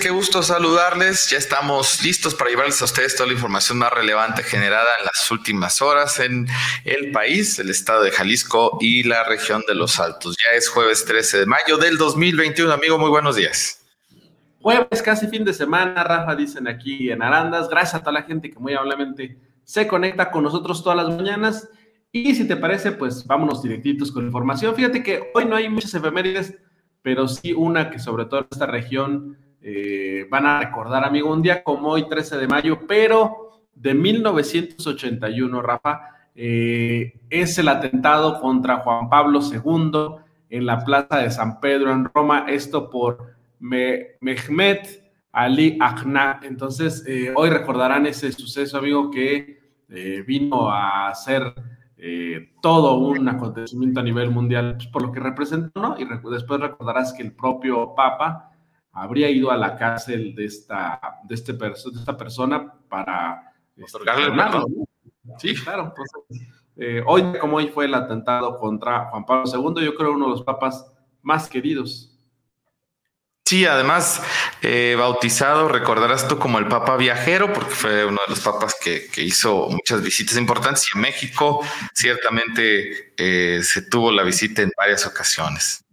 qué gusto saludarles. Ya estamos listos para llevarles a ustedes toda la información más relevante generada en las últimas horas en el país, el estado de Jalisco y la región de los Altos. Ya es jueves 13 de mayo del 2021. Amigo, muy buenos días. Jueves, casi fin de semana, Rafa, dicen aquí en Arandas. Gracias a toda la gente que muy amablemente se conecta con nosotros todas las mañanas. Y si te parece, pues vámonos directitos con información. Fíjate que hoy no hay muchas efemérides, pero sí una que sobre todo en esta región eh, van a recordar, amigo, un día como hoy, 13 de mayo, pero de 1981, Rafa, eh, es el atentado contra Juan Pablo II en la Plaza de San Pedro en Roma, esto por Mehmet Ali Agna. Entonces, eh, hoy recordarán ese suceso, amigo, que vino a ser todo un acontecimiento a nivel mundial pues, por lo que representó, ¿no? Y después recordarás que el propio Papa habría ido a la cárcel de esta, de este de esta persona para este, otorgarle el Sí, claro. Eh, hoy, como hoy fue el atentado contra Juan Pablo II, yo creo uno de los papas más queridos. Sí, además, eh, bautizado, recordarás tú como el Papa Viajero, porque fue uno de los papas que, hizo muchas visitas importantes y en México ciertamente eh, se tuvo la visita en varias ocasiones.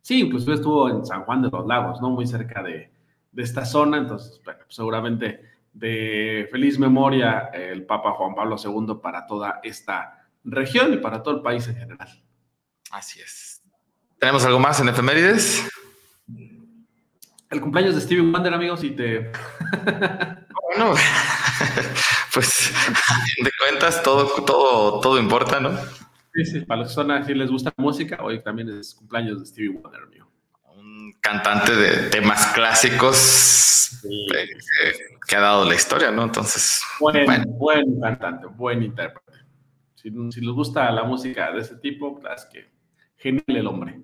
Sí, inclusive estuvo en San Juan de los Lagos, ¿no? Muy cerca de, esta zona, entonces, bueno, pues seguramente de feliz memoria el Papa Juan Pablo II para toda esta región y para todo el país en general. Así es. ¿Tenemos algo más en efemérides? El cumpleaños de Stevie Wonder, amigos, y te... bueno, pues de cuentas todo, todo, todo importa, ¿no? Sí, sí, para los que son así les gusta la música, hoy también es cumpleaños de Stevie Wonder, amigo. Un cantante de temas clásicos eh, que, ha dado la historia, ¿no? Entonces. Buen, buen cantante, buen intérprete. Si, si, les gusta la música de ese tipo, es que genial el hombre.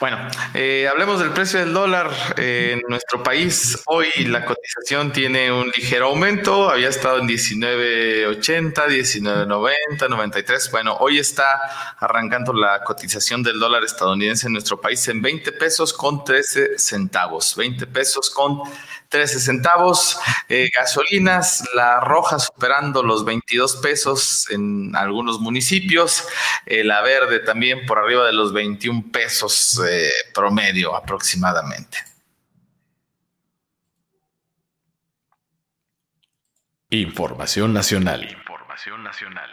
Bueno, eh, hablemos del precio del dólar en nuestro país. Hoy la cotización tiene un ligero aumento, había estado en 19.80, 19.90, 93. Bueno, hoy está arrancando la cotización del dólar estadounidense en nuestro país en 20 pesos con 13 centavos. 20 pesos con 13 centavos. Eh, gasolinas, la roja superando los 22 pesos en algunos municipios. Eh, la verde también por arriba de los 21 pesos eh, promedio aproximadamente. Información nacional. Información nacional.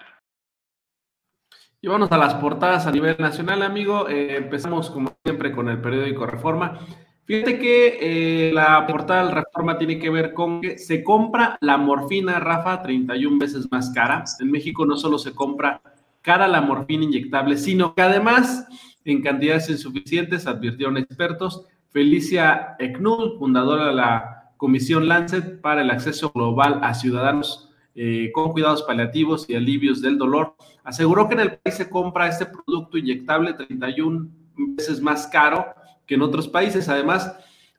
Y vamos a las portadas a nivel nacional, amigo. empezamos como siempre con el periódico Reforma. Fíjate que eh, la portada del Reforma tiene que ver con que se compra la morfina, Rafa, 31 veces más cara. En México no solo se compra cara la morfina inyectable, sino que además, en cantidades insuficientes, advirtieron expertos, Felicia Eknul, fundadora de la Comisión Lancet para el Acceso Global a Ciudadanos eh, con Cuidados Paliativos y Alivios del Dolor, aseguró que en el país se compra este producto inyectable 31 veces más caro que en otros países. Además,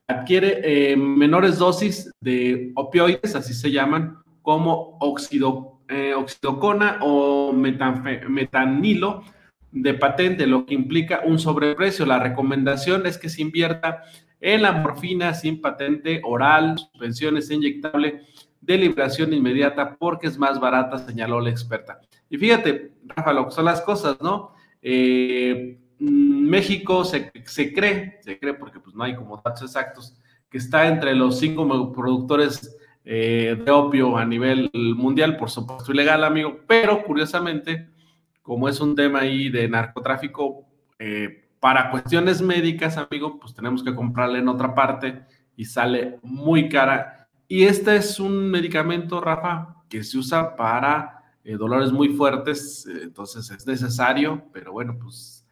adquiere eh, menores dosis de opioides, así se llaman, como oxido, eh, oxidocona o metanilo de patente, lo que implica un sobreprecio. La recomendación es que se invierta en la morfina sin patente oral, suspensiones inyectable de liberación inmediata porque es más barata, señaló la experta. Y fíjate, Rafa, lo que son las cosas, ¿no? Eh, México se, cree, se cree porque pues no hay como datos exactos, que está entre los cinco productores eh, de opio a nivel mundial, por supuesto ilegal, amigo, pero curiosamente, como es un tema ahí de narcotráfico, eh, para cuestiones médicas, amigo, pues tenemos que comprarle en otra parte y sale muy cara. Y este es un medicamento, Rafa, que se usa para eh, dolores muy fuertes, entonces es necesario, pero bueno, pues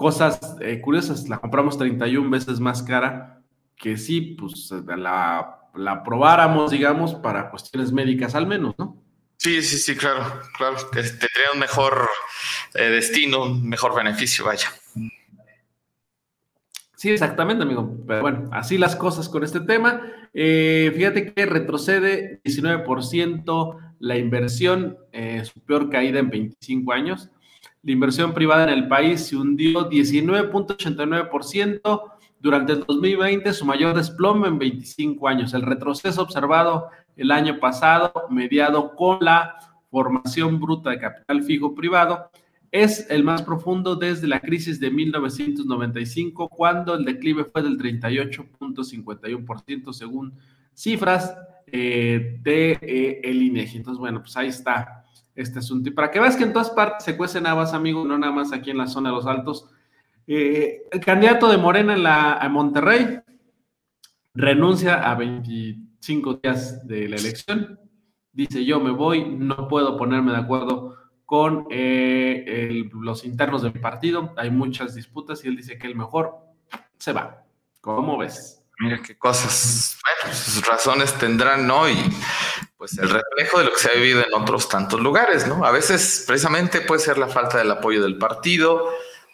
cosas eh, curiosas, la compramos 31 veces más cara que si pues la, la probáramos, digamos, para cuestiones médicas al menos, ¿no? Sí, sí, sí, claro, claro, tendría un mejor eh, destino, un mejor beneficio, vaya. Sí, exactamente, amigo. Pero bueno, así las cosas con este tema. Eh, fíjate que retrocede 19% la inversión, eh, su peor caída en 25 años. La inversión privada en el país se hundió 19.89% durante el 2020, su mayor desplome en 25 años. El retroceso observado el año pasado, mediado con la formación bruta de capital fijo privado, es el más profundo desde la crisis de 1995, cuando el declive fue del 38.51% según cifras eh, de eh, el INEGI. Entonces, bueno, pues ahí está este asunto. Y para que veas que en todas partes se cuecen habas, amigo, no nada más aquí en la zona de los altos. Eh, el candidato de Morena en, la, en Monterrey renuncia a 25 días de la elección. Dice, yo me voy, no puedo ponerme de acuerdo con eh, los internos del partido. Hay muchas disputas y él dice que el mejor se va. ¿Cómo ves? Mira qué cosas, bueno, sus razones tendrán, ¿no? Y pues el reflejo de lo que se ha vivido en otros tantos lugares, ¿no? A veces precisamente puede ser la falta del apoyo del partido,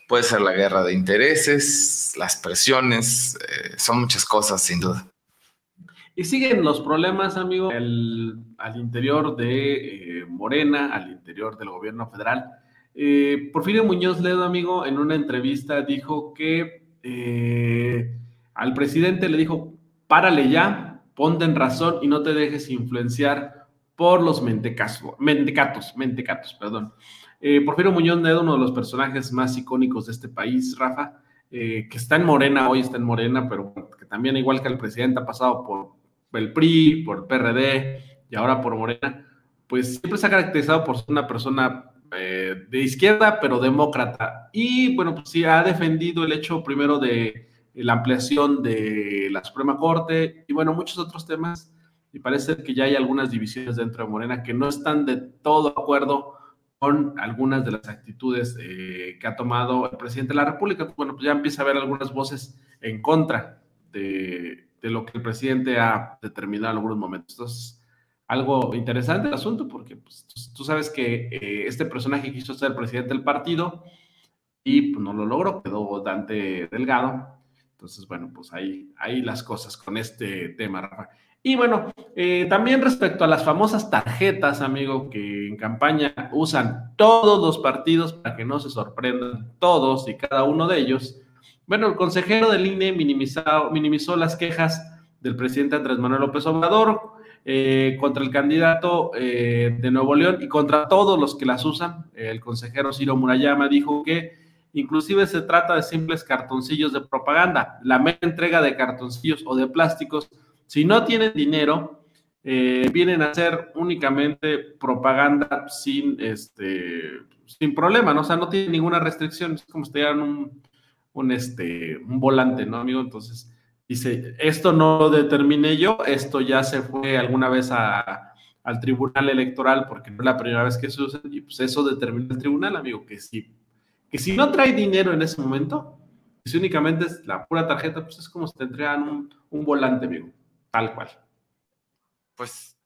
puede ser la guerra de intereses, las presiones, eh, son muchas cosas sin duda. Y siguen los problemas, amigo, al interior de eh, Morena, al interior del gobierno federal. Eh, Porfirio Muñoz Ledo, amigo, en una entrevista dijo que eh, al presidente le dijo, párale ya, ponte en razón y no te dejes influenciar por los mentecatos, mentecatos, perdón. Porfirio Muñoz Ledo, uno de los personajes más icónicos de este país, Rafa, que está en Morena, hoy está en Morena, pero que también, igual que el presidente, ha pasado por el PRI, por PRD y ahora por Morena, pues siempre se ha caracterizado por ser una persona eh, de izquierda, pero demócrata. Y bueno, pues sí, ha defendido el hecho primero de la ampliación de la Suprema Corte y bueno, muchos otros temas. Y parece que ya hay algunas divisiones dentro de Morena que no están de todo acuerdo con algunas de las actitudes eh, que ha tomado el presidente de la República. Bueno, pues ya empieza a haber algunas voces en contra de, de lo que el presidente ha determinado en algunos momentos. Entonces, algo interesante el asunto, porque pues, tú sabes que eh, este personaje quiso ser presidente del partido y pues, no lo logró, quedó Dante Delgado. Entonces, bueno, pues ahí, ahí las cosas con este tema, Rafa. Y bueno, eh, también respecto a las famosas tarjetas, amigo, que en campaña usan todos los partidos para que no se sorprendan todos y cada uno de ellos. Bueno, el consejero del INE minimizó las quejas del presidente Andrés Manuel López Obrador eh, contra el candidato eh, de Nuevo León y contra todos los que las usan. El consejero Ciro Murayama dijo que inclusive se trata de simples cartoncillos de propaganda. La mera entrega de cartoncillos o de plásticos, si no tienen dinero, eh, vienen a hacer únicamente propaganda sin, este, sin problema, ¿no? O sea, no tienen ninguna restricción, es como si tuvieran un un, este, un volante, ¿no, amigo? Entonces, dice, esto no lo determiné yo, esto ya se fue alguna vez al tribunal electoral porque no es la primera vez que se usa y pues eso determina el tribunal, amigo, que si, que si no trae dinero en ese momento, si únicamente es la pura tarjeta, pues es como si te entregan un, un volante, amigo, tal cual. Pues.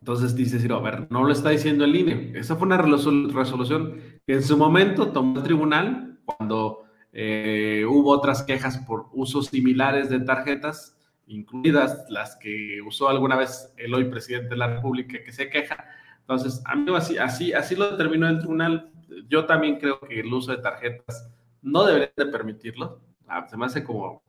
Entonces dice a ver, no lo está diciendo el INE. Esa fue una resolución que en su momento tomó el tribunal cuando eh, hubo otras quejas por usos similares de tarjetas, incluidas las que usó alguna vez el hoy presidente de la República que se queja. Entonces, amigo, así, así, así lo determinó el tribunal. Yo también creo que el uso de tarjetas no debería de permitirlo. Ah, se me hace como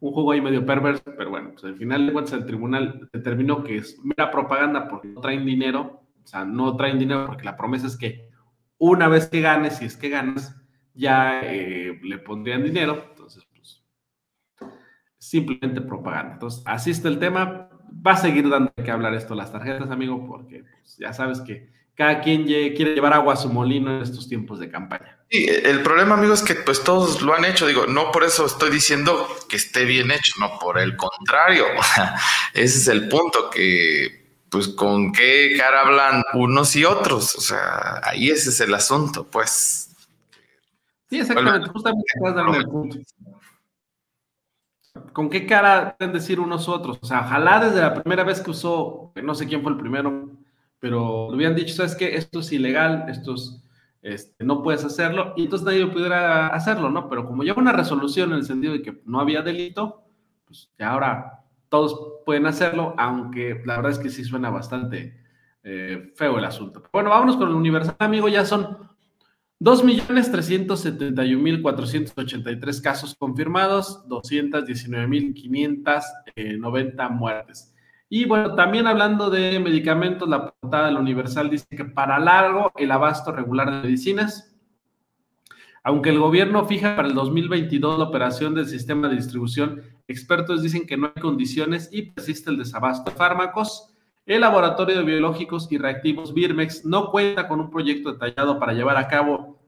un juego ahí medio perverso, pero bueno, pues al final de cuentas el tribunal determinó que es mera propaganda porque no traen dinero, o sea, no traen dinero porque la promesa es que una vez que ganes, si es que ganas, ya eh, le pondrían dinero, entonces pues simplemente propaganda. Entonces, así está el tema, va a seguir dando que hablar esto las tarjetas, amigo, porque pues, ya sabes que cada quien quiere llevar agua a su molino en estos tiempos de campaña. Sí, el problema, amigo, es que pues todos lo han hecho. Digo, no por eso estoy diciendo que esté bien hecho, no, por el contrario. Ese es el punto, que pues con qué cara hablan unos y otros. O sea, ahí ese es el asunto, pues. Sí, exactamente, justamente el punto. ¿Con qué cara deben decir unos otros? O sea, ojalá desde la primera vez que usó, no sé quién fue el primero, pero lo habían dicho, ¿sabes qué? Esto es ilegal, esto es, este, no puedes hacerlo, y entonces nadie pudiera hacerlo, ¿no? Pero como lleva una resolución en el sentido de que no había delito, pues ya ahora todos pueden hacerlo, aunque la verdad es que sí suena bastante eh, feo el asunto. Bueno, vámonos con el Universal, amigo, ya son 2.371.483 casos confirmados, 219.590 muertes. Y bueno, también hablando de medicamentos, la portada del Universal dice que para largo el abasto regular de medicinas, aunque el gobierno fija para el 2022 la operación del sistema de distribución, expertos dicen que no hay condiciones y persiste el desabasto de fármacos. El Laboratorio de Biológicos y Reactivos Birmex no cuenta con un proyecto detallado para llevar a cabo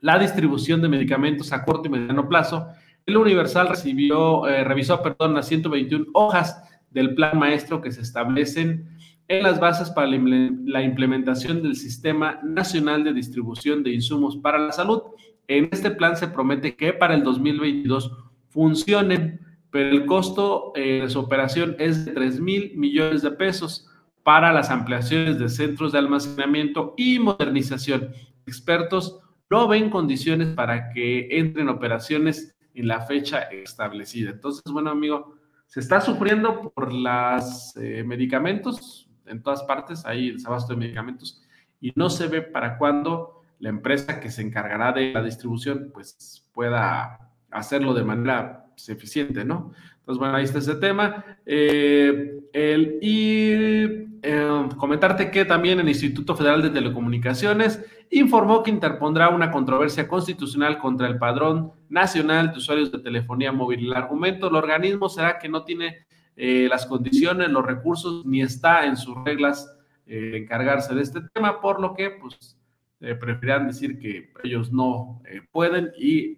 la distribución de medicamentos a corto y mediano plazo. El Universal recibió, eh, revisó perdón, las 121 hojas del plan maestro que se establecen en las bases para la implementación del Sistema Nacional de Distribución de Insumos para la Salud. En este plan se promete que para el 2022 funcionen pero el costo eh, de su operación es de 3 mil millones de pesos para las ampliaciones de centros de almacenamiento y modernización. Expertos no ven condiciones para que entren operaciones en la fecha establecida. Entonces, bueno, amigo, se está sufriendo por los eh, medicamentos, en todas partes hay desabasto de medicamentos, y no se ve para cuándo la empresa que se encargará de la distribución, pues pueda hacerlo de manera eficiente, ¿no? Entonces, bueno, ahí está ese tema. Eh, y eh, comentarte que también el Instituto Federal de Telecomunicaciones informó que interpondrá una controversia constitucional contra el Padrón Nacional de Usuarios de Telefonía Móvil. El argumento del organismo será que no tiene eh, las condiciones, los recursos, ni está en sus reglas encargarse de este tema, por lo que, pues, preferirán decir que ellos no pueden y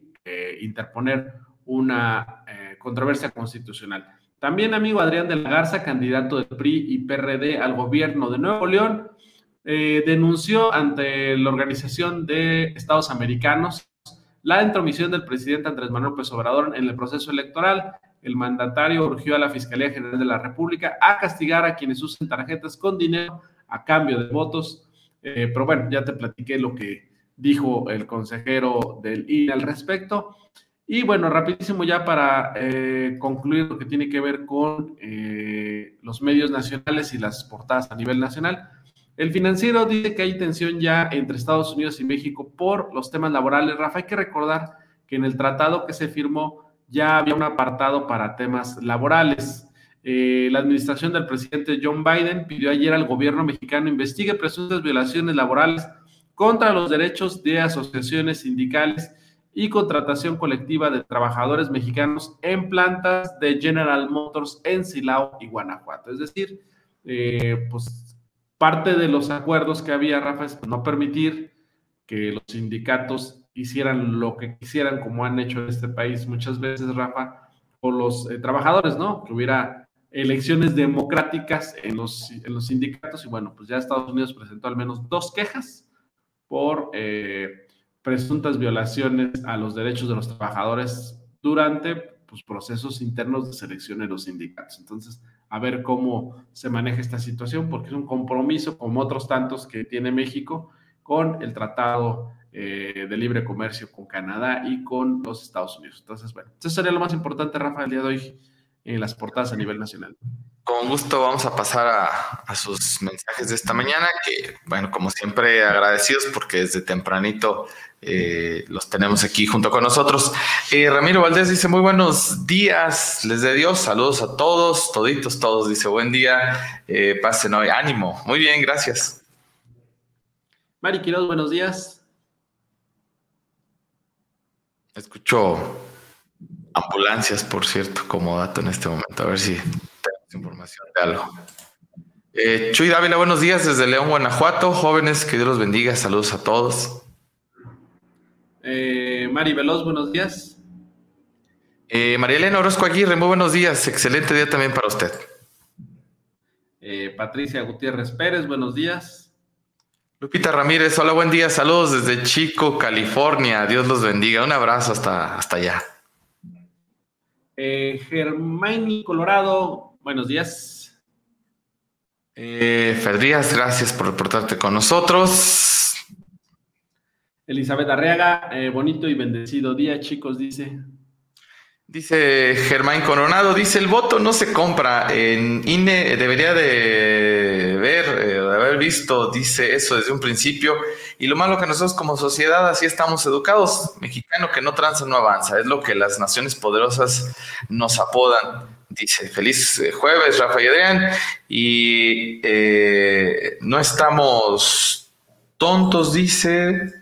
interponer una eh, controversia constitucional. También, amigo Adrián de la Garza, candidato del PRI y PRD al gobierno de Nuevo León, eh, denunció ante la Organización de Estados Americanos la intromisión del presidente Andrés Manuel López Obrador en el proceso electoral. El mandatario urgió a la Fiscalía General de la República a castigar a quienes usen tarjetas con dinero a cambio de votos. Eh, pero bueno, ya te platiqué lo que dijo el consejero del INE al respecto. Y bueno, rapidísimo ya para eh, concluir lo que tiene que ver con eh, los medios nacionales y las portadas a nivel nacional. El financiero dice que hay tensión ya entre Estados Unidos y México por los temas laborales. Rafa, hay que recordar que en el tratado que se firmó ya había un apartado para temas laborales. Eh, la administración del presidente John Biden pidió ayer al gobierno mexicano investigue presuntas violaciones laborales contra los derechos de asociaciones sindicales y contratación colectiva de trabajadores mexicanos en plantas de General Motors en Silao y Guanajuato. Es decir, eh, pues parte de los acuerdos que había, Rafa, es no permitir que los sindicatos hicieran lo que quisieran, como han hecho en este país muchas veces, Rafa, o los eh, trabajadores, ¿no? Que hubiera elecciones democráticas en los, en los sindicatos y bueno, pues ya Estados Unidos presentó al menos dos quejas por... Eh, presuntas violaciones a los derechos de los trabajadores durante pues, procesos internos de selección en los sindicatos. Entonces, a ver cómo se maneja esta situación, porque es un compromiso, como otros tantos que tiene México, con el Tratado eh, de Libre Comercio con Canadá y con los Estados Unidos. Entonces, bueno, eso sería lo más importante, Rafa, el día de hoy en las portadas a nivel nacional. Con gusto vamos a pasar a, sus mensajes de esta mañana, que bueno, como siempre agradecidos porque desde tempranito eh, los tenemos aquí junto con nosotros. Eh, Ramiro Valdés dice muy buenos días, les de Dios, saludos a todos, toditos, todos, dice buen día, eh, pasen hoy, ánimo, muy bien, gracias. Mari Quiroz, buenos días. Escucho ambulancias, por cierto, como dato en este momento. A ver si tenemos información de algo. Eh, Chuy Dávila, buenos días desde León, Guanajuato. Jóvenes, que Dios los bendiga. Saludos a todos. Eh, Mari Veloz, buenos días. Eh, María Elena Orozco Aguirre, muy buenos días. Excelente día también para usted. Eh, Patricia Gutiérrez Pérez, buenos días. Lupita Ramírez, hola, buen día, saludos desde Chico, California, Dios los bendiga, un abrazo hasta, hasta allá. Eh, Germán Colorado, buenos días. Eh, Ferdías, gracias por reportarte con nosotros. Elizabeth Arriaga, eh, bonito y bendecido día, chicos, dice. Dice Germán Coronado, dice el voto no se compra. En INE debería de ver, eh, de haber visto, dice eso desde un principio. Y lo malo que nosotros como sociedad así estamos educados. Mexicano que no tranza no avanza. Es lo que las naciones poderosas nos apodan. Dice, feliz eh, jueves, Rafa y Adrián. Y eh, no estamos tontos, dice.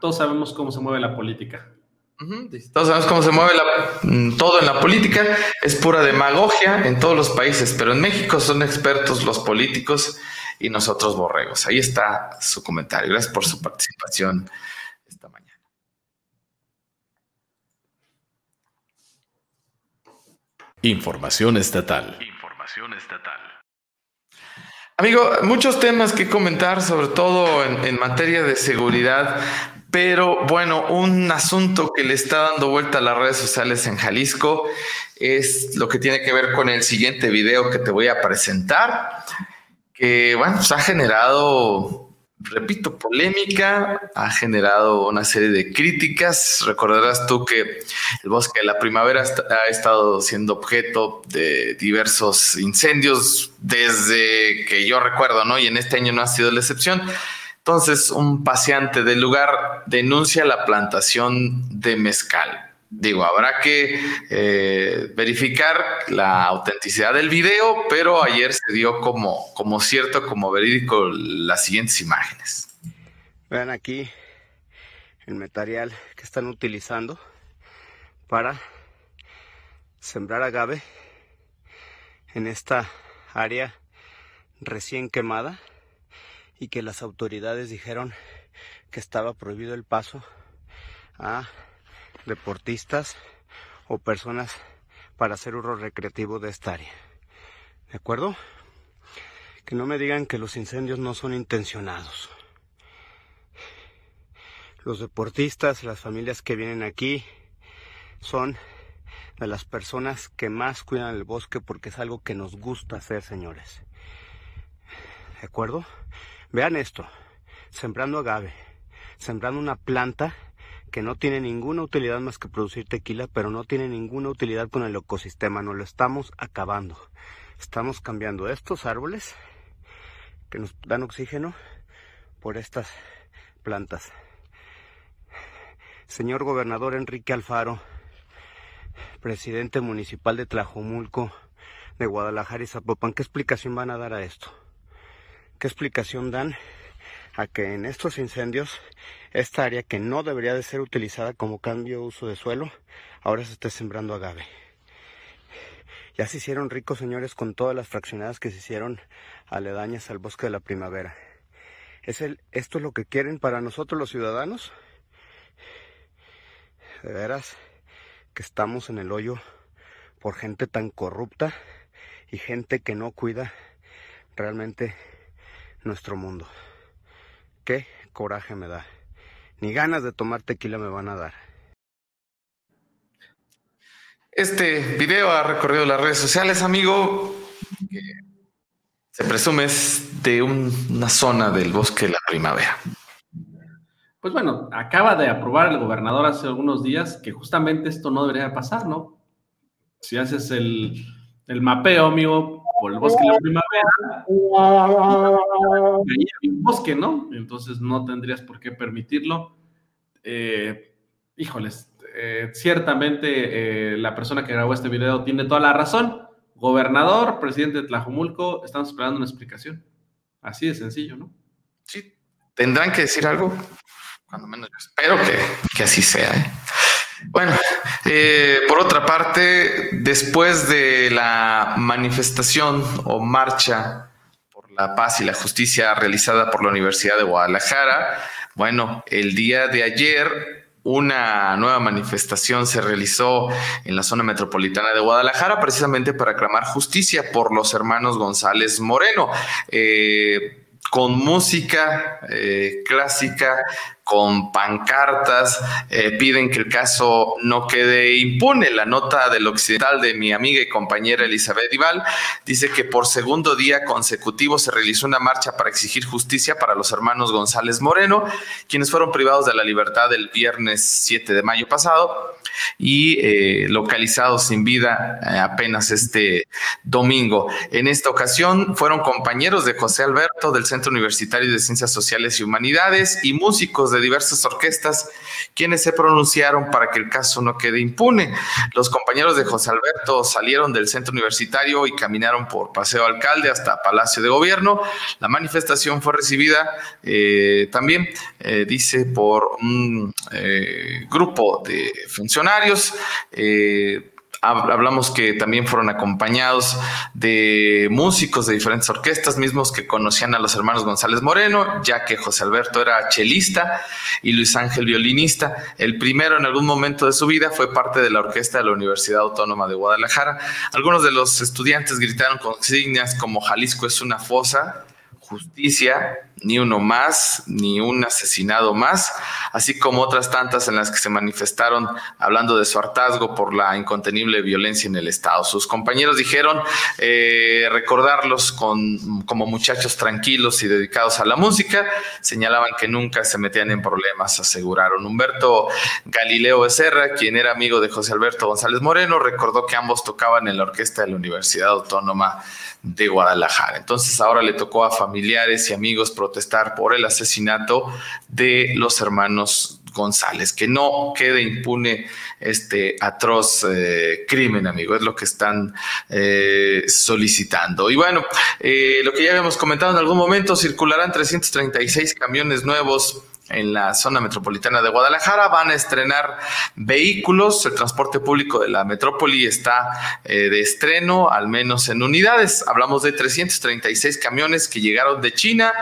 Todos sabemos cómo se mueve la política. Todos sabemos cómo se mueve mm, todo en la política, es pura demagogia en todos los países, pero en México son expertos los políticos y nosotros borregos. Ahí está su comentario. Gracias por su participación esta mañana. Información estatal. Información estatal. Amigo, muchos temas que comentar, sobre todo en, en materia de seguridad. Pero bueno, un asunto que le está dando vuelta a las redes sociales en Jalisco es lo que tiene que ver con el siguiente video que te voy a presentar, que bueno, pues ha generado, repito, polémica, ha generado una serie de críticas. Recordarás tú que el bosque de la primavera ha estado siendo objeto de diversos incendios desde que yo recuerdo, ¿no? Y en este año no ha sido la excepción. Entonces, un paseante del lugar denuncia la plantación de mezcal. Digo, habrá que eh, verificar la autenticidad del video, pero ayer se dio como, como cierto, como verídico las siguientes imágenes. Vean aquí el material que están utilizando para sembrar agave en esta área recién quemada y que las autoridades dijeron que estaba prohibido el paso a deportistas o personas para hacer uso recreativo de esta área. ¿De acuerdo? Que no me digan que los incendios no son intencionados. Los deportistas, las familias que vienen aquí, son de las personas que más cuidan el bosque porque es algo que nos gusta hacer, señores. ¿De acuerdo? Vean esto, sembrando agave, sembrando una planta que no tiene ninguna utilidad más que producir tequila, pero no tiene ninguna utilidad con el ecosistema, no lo estamos acabando. Estamos cambiando estos árboles que nos dan oxígeno por estas plantas. Señor gobernador Enrique Alfaro, presidente municipal de Tlajomulco, de Guadalajara y Zapopan, ¿qué explicación van a dar a esto? ¿Qué explicación dan a que en estos incendios esta área que no debería de ser utilizada como cambio uso de suelo, ahora se esté sembrando agave? Ya se hicieron ricos, señores, con todas las fraccionadas que se hicieron aledañas al bosque de la primavera. ¿Es el, ¿Esto es lo que quieren para nosotros los ciudadanos? De veras que estamos en el hoyo por gente tan corrupta y gente que no cuida realmente nuestro mundo. Qué coraje me da. Ni ganas de tomar tequila me van a dar. Este video ha recorrido las redes sociales, amigo. se presume es de una zona del bosque de la primavera. Pues bueno, acaba de aprobar el gobernador hace algunos días que justamente esto no debería pasar, ¿no? Si haces el, el mapeo, amigo, por el bosque de la primavera, hay un bosque, ¿no? Entonces no tendrías por qué permitirlo. Eh, híjoles, eh, ciertamente eh, la persona que grabó este video tiene toda la razón. Gobernador, presidente de Tlajumulco, estamos esperando una explicación. Así de sencillo, ¿no? Sí, tendrán que decir algo. Cuando menos yo espero que, que así sea. Bueno, eh, por otra parte, después de la manifestación o marcha por la paz y la justicia realizada por la Universidad de Guadalajara, bueno, el día de ayer una nueva manifestación se realizó en la zona metropolitana de Guadalajara precisamente para clamar justicia por los hermanos González Moreno. Eh, con música eh, clásica, con pancartas, eh, piden que el caso no quede impune. La nota del occidental de mi amiga y compañera Elizabeth Ival dice que por segundo día consecutivo se realizó una marcha para exigir justicia para los hermanos González Moreno, quienes fueron privados de la libertad el viernes 7 de mayo pasado y eh, localizados sin vida eh, apenas este domingo. En esta ocasión fueron compañeros de José Alberto del Centro Universitario de Ciencias Sociales y Humanidades y músicos de diversas orquestas quienes se pronunciaron para que el caso no quede impune. Los compañeros de José Alberto salieron del centro universitario y caminaron por Paseo Alcalde hasta Palacio de Gobierno. La manifestación fue recibida eh, también, dice, por un grupo de funcionarios eh, hablamos que también fueron acompañados de músicos de diferentes orquestas, mismos que conocían a los hermanos González Moreno, ya que José Alberto era chelista y Luis Ángel violinista. El primero en algún momento de su vida fue parte de la orquesta de la Universidad Autónoma de Guadalajara. Algunos de los estudiantes gritaron consignas como Jalisco es una fosa, justicia, ni uno más, ni un asesinado más, así como otras tantas en las que se manifestaron hablando de su hartazgo por la incontenible violencia en el Estado. Sus compañeros dijeron eh, recordarlos con, como muchachos tranquilos y dedicados a la música, señalaban que nunca se metían en problemas, aseguraron. Humberto Galileo Becerra, quien era amigo de José Alberto González Moreno, recordó que ambos tocaban en la orquesta de la Universidad Autónoma de Guadalajara. Entonces ahora le tocó a familiares y amigos protestar por el asesinato de los hermanos González, que no quede impune este atroz eh, crimen, amigo, es lo que están eh, solicitando. Y bueno, eh, lo que ya habíamos comentado en algún momento, circularán 336 camiones nuevos en la zona metropolitana de Guadalajara. Van a estrenar vehículos. El transporte público de la metrópoli está eh, de estreno, al menos en unidades. Hablamos de 336 camiones que llegaron de China.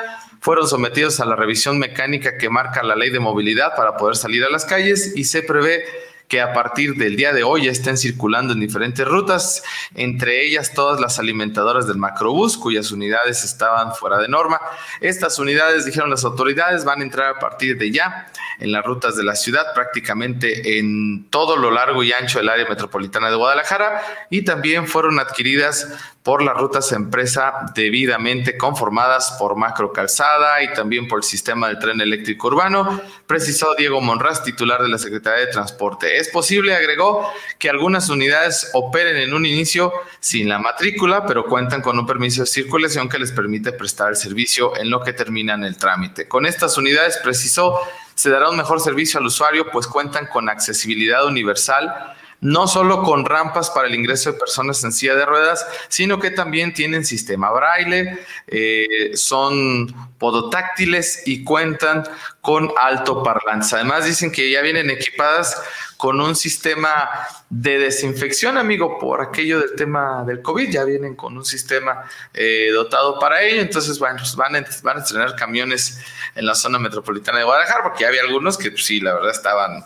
Fueron sometidos a la revisión mecánica que marca la ley de movilidad para poder salir a las calles y se prevé que a partir del día de hoy estén circulando en diferentes rutas, entre ellas todas las alimentadoras del macrobús, cuyas unidades estaban fuera de norma. Estas unidades, dijeron las autoridades, van a entrar a partir de ya en las rutas de la ciudad, prácticamente en todo lo largo y ancho del área metropolitana de Guadalajara, y también fueron adquiridas por las rutas empresa debidamente conformadas por Macro Calzada y también por el sistema del tren eléctrico urbano, precisó Diego Monraz, titular de la Secretaría de Transporte. Es posible, agregó, que algunas unidades operen en un inicio sin la matrícula, pero cuentan con un permiso de circulación que les permite prestar el servicio en lo que terminan el trámite. Con estas unidades, precisó, se dará un mejor servicio al usuario, pues cuentan con accesibilidad universal no solo con rampas para el ingreso de personas en silla de ruedas, sino que también tienen sistema braille, eh, son podotáctiles y cuentan con altoparlantes. Además dicen que ya vienen equipadas con un sistema de desinfección, amigo, por aquello del tema del COVID, ya vienen con un sistema eh, dotado para ello. Entonces, bueno, pues van, a, van a estrenar camiones en la zona metropolitana de Guadalajara, porque ya había algunos que pues, sí, la verdad estaban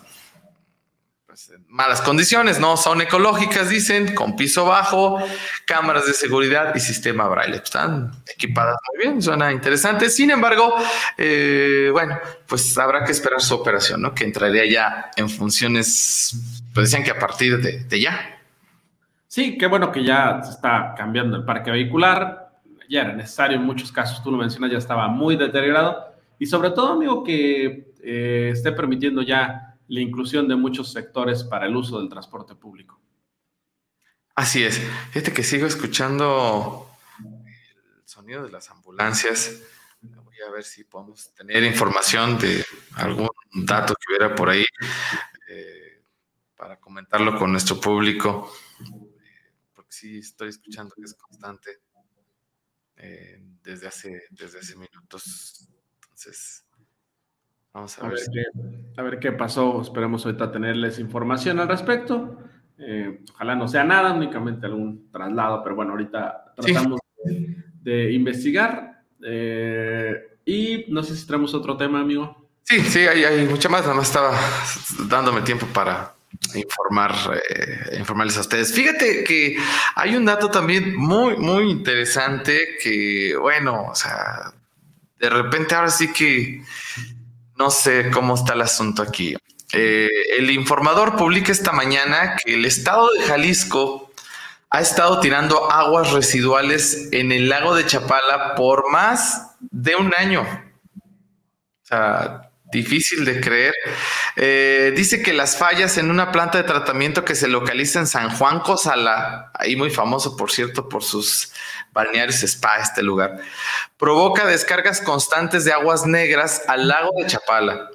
pues, malas condiciones, no son ecológicas, dicen, con piso bajo, cámaras de seguridad y sistema braille. Están equipadas muy bien, suena interesante. Sin embargo, eh, bueno, pues habrá que esperar su operación, ¿no? Que entraría ya en funciones, pues decían que a partir de, ya. Sí, qué bueno que ya se está cambiando el parque vehicular. Ya era necesario en muchos casos, tú lo mencionas, ya estaba muy deteriorado. Y sobre todo, amigo, que eh, esté permitiendo ya la inclusión de muchos sectores para el uso del transporte público. Así es. Fíjate que sigo escuchando el sonido de las ambulancias. Voy a ver si podemos tener información de algún dato que hubiera por ahí eh, para comentarlo con nuestro público. Porque sí estoy escuchando que es constante eh, desde, hace, desde hace minutos. Entonces, Vamos a, ver. a ver qué pasó. Esperemos ahorita tenerles información al respecto. Eh, ojalá no sea nada, únicamente algún traslado, pero bueno, ahorita tratamos de, investigar. Eh, y no sé si traemos otro tema, amigo. Sí, sí, hay, mucha más. Nada más estaba dándome tiempo para informar, eh, informarles a ustedes. Fíjate que hay un dato también muy, muy interesante que, bueno, o sea, de repente ahora sí que no sé cómo está el asunto aquí. Eh, el informador publica esta mañana que el estado de Jalisco ha estado tirando aguas residuales en el lago de Chapala por más de un año. O sea, difícil de creer. Eh, dice que las fallas en una planta de tratamiento que se localiza en San Juan Cosala, ahí muy famoso, por cierto, por sus balnearios spa, este lugar, provoca descargas constantes de aguas negras al lago de Chapala.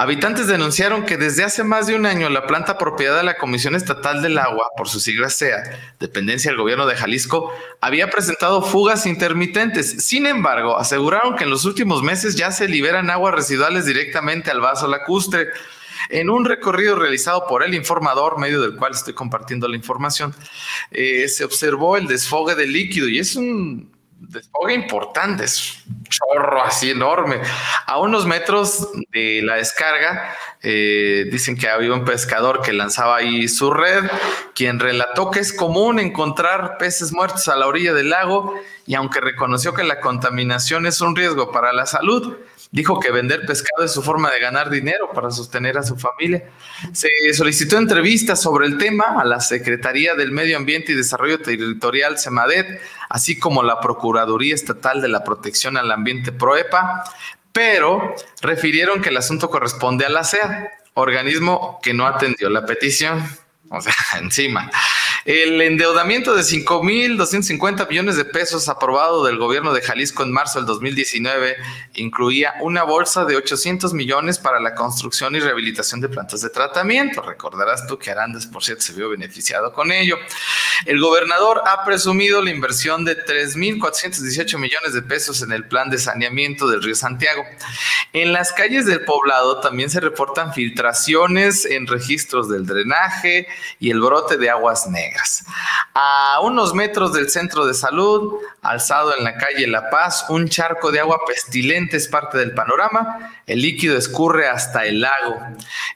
Habitantes denunciaron que desde hace más de un año la planta propiedad de la Comisión Estatal del Agua, por su sigla SEA, dependencia del gobierno de Jalisco, había presentado fugas intermitentes. Sin embargo, aseguraron que en los últimos meses ya se liberan aguas residuales directamente al vaso lacustre. En un recorrido realizado por el informador, medio del cual estoy compartiendo la información, eh, se observó el desfogue de líquido y es un desfogue importante, es un chorro así enorme. A unos metros de la descarga, eh, dicen que había un pescador que lanzaba ahí su red, quien relató que es común encontrar peces muertos a la orilla del lago y aunque reconoció que la contaminación es un riesgo para la salud, Dijo que vender pescado es su forma de ganar dinero para sostener a su familia. Se solicitó entrevistas sobre el tema a la Secretaría del Medio Ambiente y Desarrollo Territorial, SEMADET, así como la Procuraduría Estatal de la Protección al Ambiente, PROEPA, pero refirieron que el asunto corresponde a la SEA, organismo que no atendió la petición. O sea, encima. El endeudamiento de 5.250 millones de pesos aprobado del gobierno de Jalisco en marzo del 2019 incluía una bolsa de 800 millones para la construcción y rehabilitación de plantas de tratamiento. Recordarás tú que Arandes, por cierto, se vio beneficiado con ello. El gobernador ha presumido la inversión de 3.418 millones de pesos en el plan de saneamiento del río Santiago. En las calles del poblado también se reportan filtraciones en registros del drenaje y el brote de aguas negras. A unos metros del centro de salud, alzado en la calle La Paz, un charco de agua pestilente es parte del panorama. El líquido escurre hasta el lago.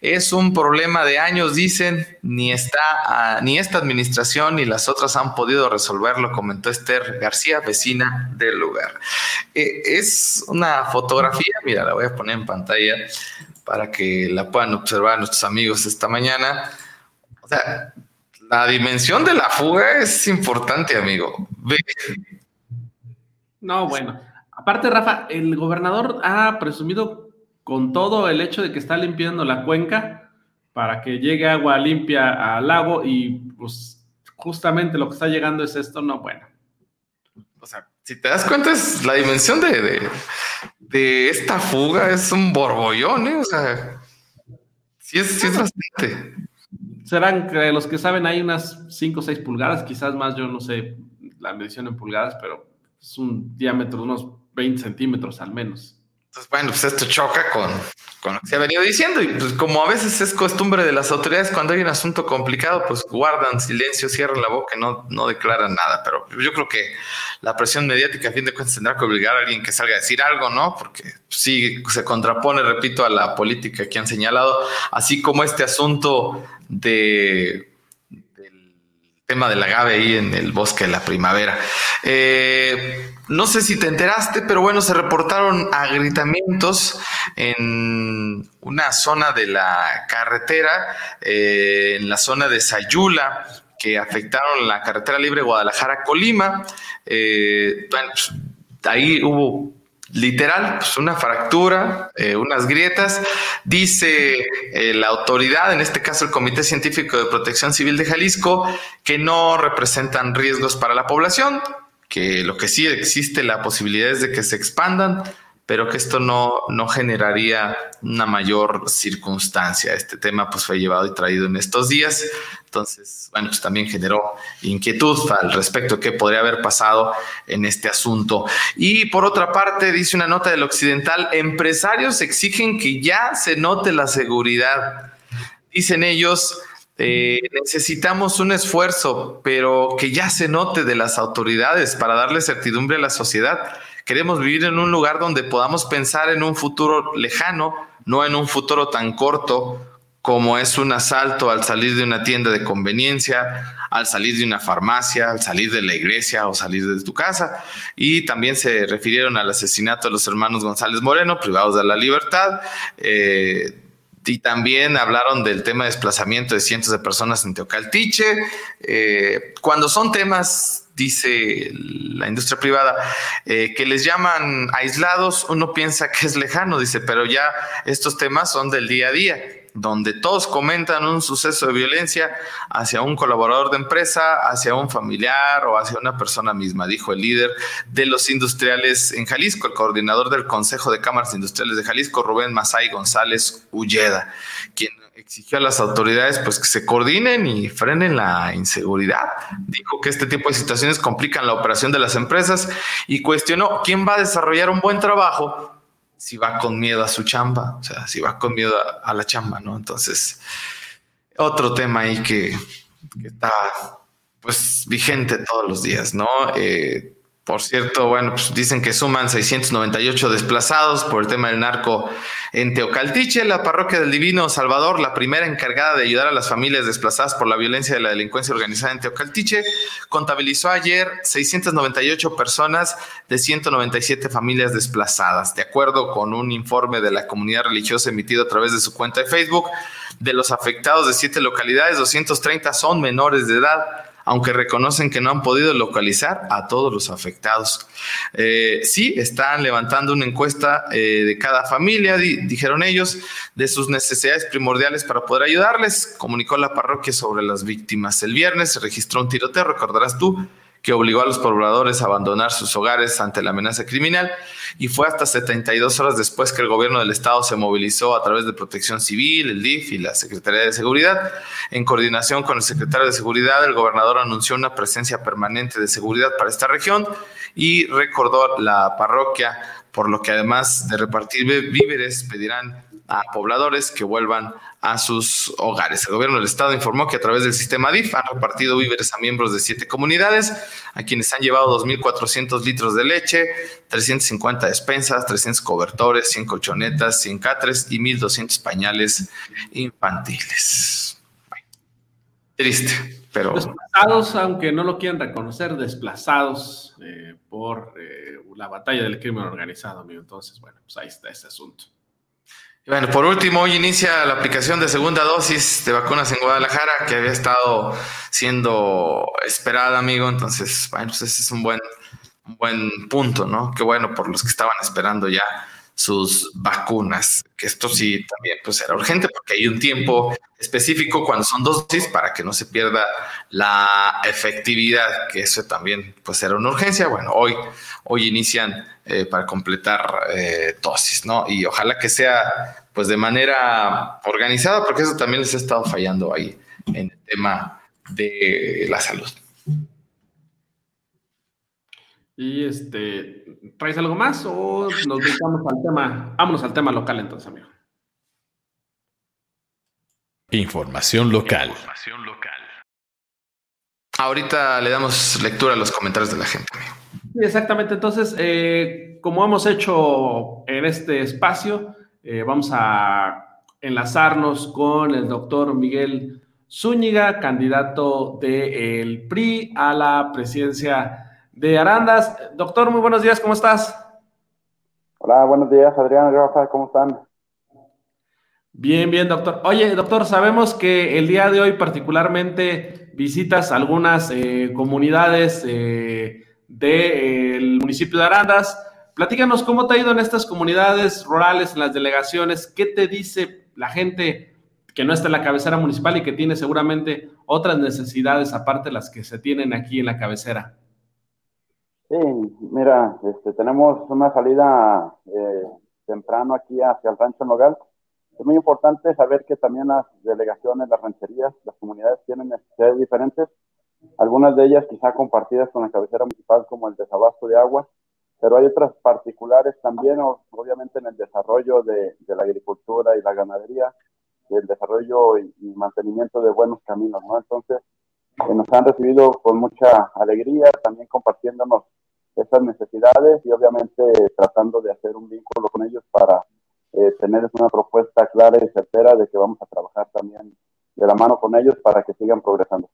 Es un problema de años, dicen, ni, está, ah, ni esta administración ni las otras han podido resolverlo, comentó Esther García, vecina del lugar. Eh, es una fotografía, mira, la voy a poner en pantalla para que la puedan observar nuestros amigos esta mañana. O sea, la dimensión de la fuga es importante, amigo. No, bueno. Aparte, Rafa, el gobernador ha presumido con todo el hecho de que está limpiando la cuenca para que llegue agua limpia al lago y pues justamente lo que está llegando es esto, no, bueno. O sea, si te das cuenta, es la dimensión de, de, esta fuga es un borbollón, ¿eh? O sea, sí es, sí es bastante serán los que saben, hay unas 5 o 6 pulgadas, quizás más, yo no sé la medición en pulgadas, pero es un diámetro de unos 20 centímetros al menos. Entonces, bueno, pues esto choca con, con, lo que se ha venido diciendo y pues como a veces es costumbre de las autoridades cuando hay un asunto complicado, pues guardan silencio, cierran la boca y no, no declaran nada. Pero yo creo que la presión mediática a fin de cuentas tendrá que obligar a alguien que salga a decir algo, ¿no? Porque sí se contrapone, repito, a la política que han señalado, así como este asunto de del tema del agave ahí en el bosque de la primavera. Eh, no sé si te enteraste, pero bueno, se reportaron agritamientos en una zona de la carretera, eh, en la zona de Sayula, que afectaron la carretera libre Guadalajara-Colima. Eh, bueno, pues, ahí hubo literal, pues una fractura, eh, unas grietas. Dice eh, la autoridad, en este caso el Comité Científico de Protección Civil de Jalisco, que no representan riesgos para la población, que lo que sí existe la posibilidad es de que se expandan, pero que esto no, no generaría una mayor circunstancia. Este tema pues fue llevado y traído en estos días. Entonces, bueno, pues también generó inquietud al respecto de qué podría haber pasado en este asunto. Y por otra parte, dice una nota del Occidental, empresarios exigen que ya se note la seguridad. Dicen ellos, eh, necesitamos un esfuerzo, pero que ya se note de las autoridades para darle certidumbre a la sociedad. Queremos vivir en un lugar donde podamos pensar en un futuro lejano no en un futuro tan corto como es un asalto al salir de una tienda de conveniencia, al salir de una farmacia, al salir de la iglesia o salir de tu casa. Y también se refirieron al asesinato de los hermanos González Moreno, privados de la libertad. Eh, y también hablaron del tema de desplazamiento de cientos de personas en Teocaltiche. Eh, cuando son temas, dice la industria privada, eh, que les llaman aislados, uno piensa que es lejano, dice, pero ya estos temas son del día a día donde todos comentan un suceso de violencia hacia un colaborador de empresa, hacia un familiar o hacia una persona misma, dijo el líder de los industriales en Jalisco, el coordinador del Consejo de Cámaras Industriales de Jalisco, Rubén Masay González Ulleda, quien exigió a las autoridades pues que se coordinen y frenen la inseguridad. Dijo que este tipo de situaciones complican la operación de las empresas y cuestionó quién va a desarrollar un buen trabajo si va con miedo a su chamba, o sea, si va con miedo a, la chamba, ¿no? Entonces, otro tema ahí que, está pues vigente todos los días, ¿no? Eh, por cierto, bueno, pues dicen que suman 698 desplazados por el tema del narco en Teocaltiche, la parroquia del Divino Salvador, la primera encargada de ayudar a las familias desplazadas por la violencia de la delincuencia organizada en Teocaltiche, contabilizó ayer 698 personas de 197 familias desplazadas. De acuerdo con un informe de la comunidad religiosa emitido a través de su cuenta de Facebook, de los afectados de siete localidades, 230 son menores de edad aunque reconocen que no han podido localizar a todos los afectados. Eh, sí, están levantando una encuesta eh, de cada familia, dijeron ellos, de sus necesidades primordiales para poder ayudarles. Comunicó la parroquia sobre las víctimas. El viernes se registró un tiroteo, recordarás tú, que obligó a los pobladores a abandonar sus hogares ante la amenaza criminal y fue hasta 72 horas después que el gobierno del estado se movilizó a través de Protección Civil, el DIF y la Secretaría de Seguridad. En coordinación con el secretario de Seguridad, el gobernador anunció una presencia permanente de seguridad para esta región y recordó la parroquia, por lo que además de repartir víveres, pedirán a pobladores que vuelvan a sus hogares. El gobierno del estado informó que a través del sistema DIF han repartido víveres a miembros de siete comunidades, a quienes han llevado 2.400 litros de leche, 350 despensas, 300 cobertores, 100 colchonetas, 100 catres y 1.200 pañales infantiles. triste, pero... Desplazados, aunque no lo quieran reconocer, desplazados eh, por eh, la batalla del crimen organizado, amigo. Entonces, bueno, pues ahí está ese asunto. Bueno, por último, hoy inicia la aplicación de segunda dosis de vacunas en Guadalajara, que había estado siendo esperada, amigo. Entonces, bueno, pues ese es un buen, un buen punto, ¿no? Qué bueno por los que estaban esperando ya sus vacunas, que esto sí también pues era urgente porque hay un tiempo específico cuando son dosis para que no se pierda la efectividad, que eso también pues era una urgencia. Bueno, hoy, hoy inician eh, para completar eh, dosis, ¿no? Y ojalá que sea pues de manera organizada porque eso también les ha estado fallando ahí en el tema de la salud. Y este, ¿traes algo más o nos dedicamos al tema? Vámonos al tema local entonces, amigo. Información local. Ahorita le damos lectura a los comentarios de la gente, amigo. Sí, exactamente. Entonces, eh, como hemos hecho en este espacio, eh, vamos a enlazarnos con el doctor Miguel Zúñiga, candidato del PRI a la presidencia de Arandas. Doctor, muy buenos días, ¿cómo estás? Hola, buenos días, Adrián, Rafa, ¿cómo están? Bien, bien, doctor. Oye, doctor, sabemos que el día de hoy particularmente visitas algunas eh, comunidades eh, del municipio de Arandas. Platícanos cómo te ha ido en estas comunidades rurales, en las delegaciones, qué te dice la gente que no está en la cabecera municipal y que tiene seguramente otras necesidades aparte de las que se tienen aquí en la cabecera. Sí, mira, este, tenemos una salida eh, temprano aquí hacia el rancho Nogal. Es muy importante saber que también las delegaciones, las rancherías, las comunidades tienen necesidades diferentes. Algunas de ellas quizá compartidas con la cabecera municipal como el desabasto de agua, pero hay otras particulares también, obviamente en el desarrollo de, la agricultura y la ganadería, el desarrollo y, mantenimiento de buenos caminos, ¿no? Entonces, eh, nos han recibido con mucha alegría, también compartiéndonos esas necesidades y obviamente tratando de hacer un vínculo con ellos para eh, tenerles una propuesta clara y certera de que vamos a trabajar también de la mano con ellos para que sigan progresando.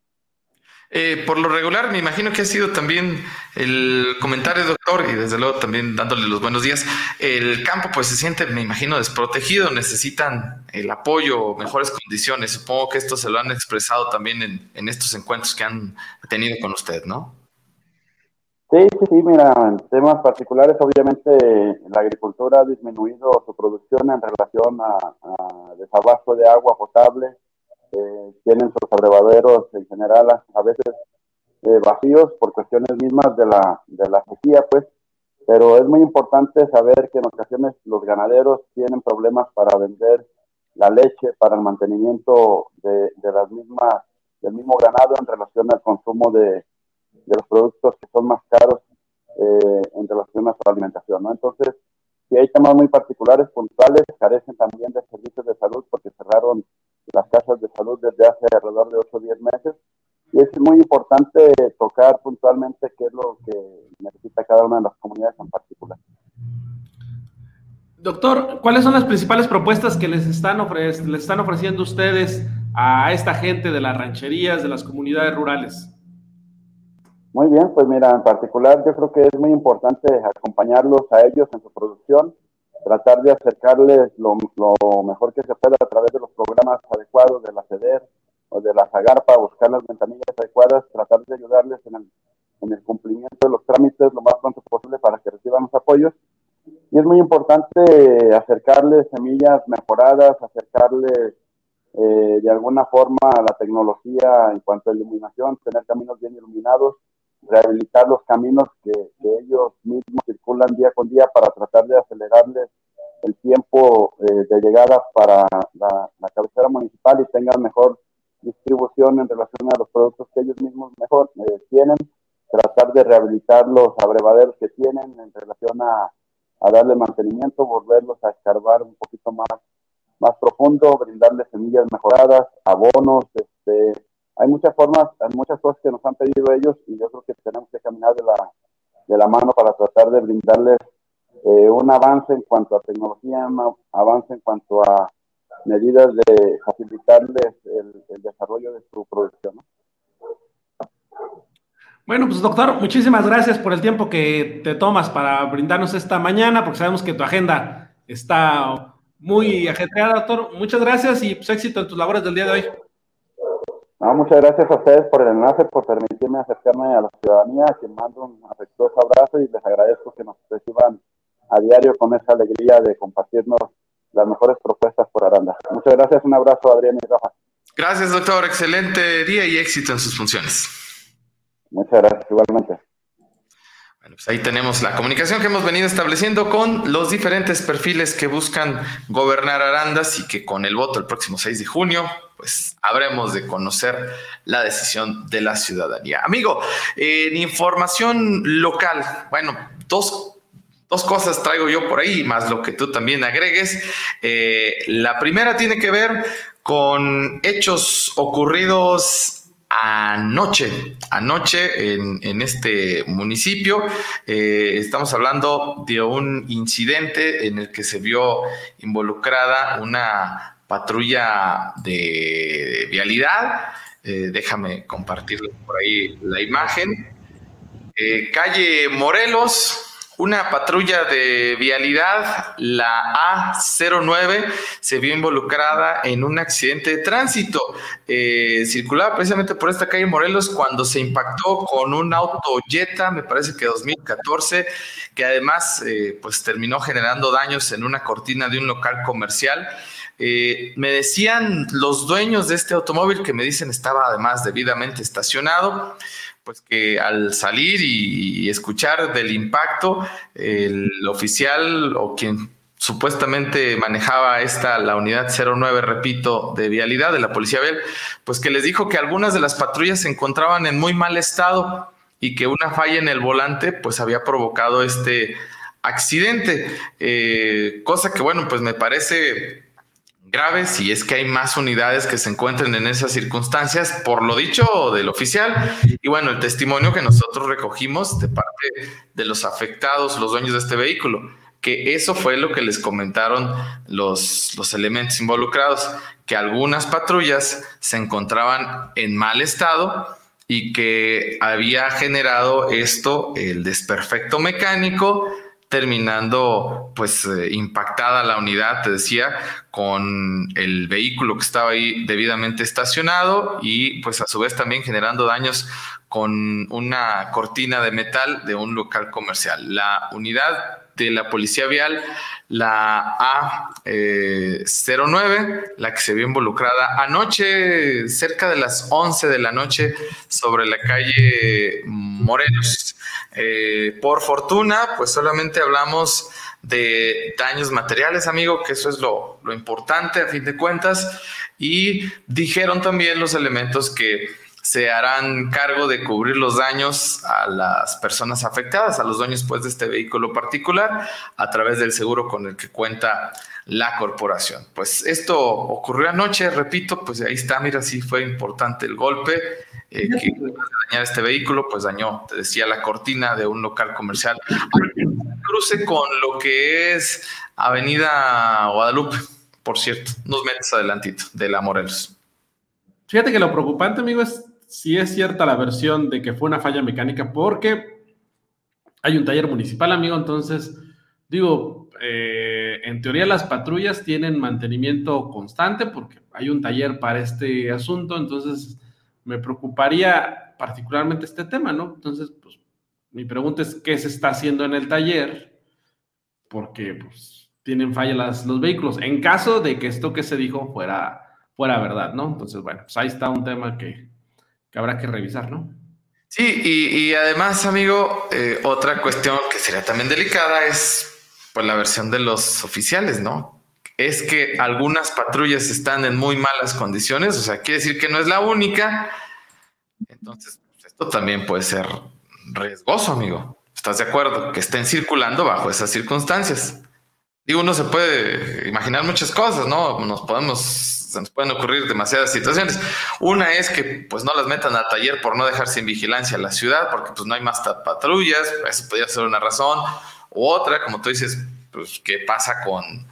Eh, por lo regular, me imagino que ha sido también el comentario, doctor, y desde luego también dándole los buenos días. El campo, pues se siente, me imagino, desprotegido, necesitan el apoyo, mejores condiciones. Supongo que esto se lo han expresado también en, en estos encuentros que han tenido con usted, ¿no? Sí, sí, sí, mira, en temas particulares, obviamente la agricultura ha disminuido su producción en relación a, a desabasto de agua potable. Eh, tienen sus abrevaderos en general a, veces eh, vacíos por cuestiones mismas de la, de la sequía, pues, pero es muy importante saber que en ocasiones los ganaderos tienen problemas para vender la leche para el mantenimiento de, de las mismas, del mismo ganado en relación al consumo de, de los productos que son más caros eh, en relación a su alimentación, ¿no? Entonces, si hay temas muy particulares, puntuales, carecen también de servicios de salud porque cerraron las casas de salud desde hace alrededor de 8 o 10 meses. Y es muy importante tocar puntualmente qué es lo que necesita cada una de las comunidades en particular. Doctor, ¿cuáles son las principales propuestas que les están, les están ofreciendo ustedes a esta gente de las rancherías, de las comunidades rurales? Muy bien, pues mira, en particular yo creo que es muy importante acompañarlos a ellos en su producción, tratar de acercarles lo, mejor que se pueda a través de los programas adecuados de la CEDER o de la Zagarpa, buscar las ventanillas adecuadas, tratar de ayudarles en el, en el cumplimiento de los trámites lo más pronto posible para que reciban los apoyos. Y es muy importante acercarles semillas mejoradas, acercarles eh, de alguna forma la tecnología en cuanto a iluminación, tener caminos bien iluminados, rehabilitar los caminos que, ellos mismos circulan día con día para tratar de acelerarles el tiempo eh, de llegada para la, cabecera municipal y tengan mejor distribución en relación a los productos que ellos mismos mejor eh, tienen, tratar de rehabilitar los abrevaderos que tienen en relación a, a darle mantenimiento, volverlos a escarbar un poquito más, más profundo, brindarles semillas mejoradas, abonos, este, hay muchas formas, hay muchas cosas que nos han pedido ellos y yo creo que tenemos que caminar de la, de la mano para tratar de brindarles eh, un avance en cuanto a tecnología, un avance en cuanto a medidas de facilitarles el, desarrollo de su producción. Bueno, pues doctor, muchísimas gracias por el tiempo que te tomas para brindarnos esta mañana, porque sabemos que tu agenda está muy ajetreada, doctor. Muchas gracias y pues éxito en tus labores del día de hoy muchas gracias a ustedes por el enlace, por permitirme acercarme a la ciudadanía, que mando un afectuoso abrazo y les agradezco que nos reciban a diario con esa alegría de compartirnos las mejores propuestas por Aranda. Muchas gracias, un abrazo Adrián y Rafa. Gracias, doctor. Excelente día y éxito en sus funciones. Muchas gracias, igualmente. Pues ahí tenemos la comunicación que hemos venido estableciendo con los diferentes perfiles que buscan gobernar Arandas y que con el voto el próximo 6 de junio pues habremos de conocer la decisión de la ciudadanía. Amigo, en información local, bueno, dos, cosas traigo yo por ahí, más lo que tú también agregues. Eh, la primera tiene que ver con hechos ocurridos anoche, anoche en, este municipio. Eh, estamos hablando de un incidente en el que se vio involucrada una patrulla de vialidad. Eh, déjame compartir por ahí la imagen. Eh, calle Morelos, una patrulla de vialidad, la A09, se vio involucrada en un accidente de tránsito. Eh, circulaba precisamente por esta calle Morelos cuando se impactó con un auto Jetta, me parece que 2014, que además pues terminó generando daños en una cortina de un local comercial. Eh, me decían los dueños de este automóvil que me dicen estaba además debidamente estacionado, pues que al salir y, escuchar del impacto, el oficial o quien supuestamente manejaba esta, la unidad 09, repito, de vialidad de la policía vial, pues que les dijo que algunas de las patrullas se encontraban en muy mal estado y que una falla en el volante pues había provocado este accidente, eh, cosa que bueno, pues me parece grave si es que hay más unidades que se encuentren en esas circunstancias, por lo dicho del oficial. Y bueno, el testimonio que nosotros recogimos de parte de los afectados, los dueños de este vehículo. que eso fue lo que les comentaron los, los elementos involucrados, que algunas patrullas se encontraban en mal estado y que había generado esto el desperfecto mecánico terminando pues eh, impactada la unidad, te decía, con el vehículo que estaba ahí debidamente estacionado y pues a su vez también generando daños con una cortina de metal de un local comercial. La unidad de la Policía Vial, la A09, eh, la que se vio involucrada anoche, cerca de las 11 de la noche, sobre la calle Morelos. Eh, por fortuna, pues solamente hablamos de daños materiales, amigo, que eso es lo, lo importante a fin de cuentas. Y dijeron también los elementos que se harán cargo de cubrir los daños a las personas afectadas, a los dueños pues, de este vehículo particular, a través del seguro con el que cuenta la corporación. Pues esto ocurrió anoche, repito, pues ahí está, mira, sí fue importante el golpe. Eh, que dañar este vehículo, pues dañó, te decía, la cortina de un local comercial. Cruce con lo que es Avenida Guadalupe, por cierto, unos metros adelantito de la Morelos. Fíjate que lo preocupante, amigo, es si es cierta la versión de que fue una falla mecánica porque hay un taller municipal, amigo, entonces, digo, eh, en teoría las patrullas tienen mantenimiento constante porque hay un taller para este asunto, entonces me preocuparía particularmente este tema, ¿no? Entonces, pues, mi pregunta es, ¿qué se está haciendo en el taller? Porque, pues, tienen fallas los vehículos, en caso de que esto que se dijo fuera, fuera verdad, ¿no? Entonces, bueno, pues ahí está un tema que, que habrá que revisar, ¿no? Sí, y, además, amigo, eh, otra cuestión que sería también delicada es pues la versión de los oficiales, ¿no? Es que algunas patrullas están en muy malas condiciones, o sea, quiere decir que no es la única. Entonces, pues, esto también puede ser riesgoso, amigo. ¿Estás de acuerdo? Que estén circulando bajo esas circunstancias. Digo, uno se puede imaginar muchas cosas, ¿no? Nos podemos se nos pueden ocurrir demasiadas situaciones. Una es que pues no las metan al taller por no dejar sin vigilancia la ciudad, porque pues no hay más patrullas, eso podría ser una razón. O otra, como tú dices, pues qué pasa con,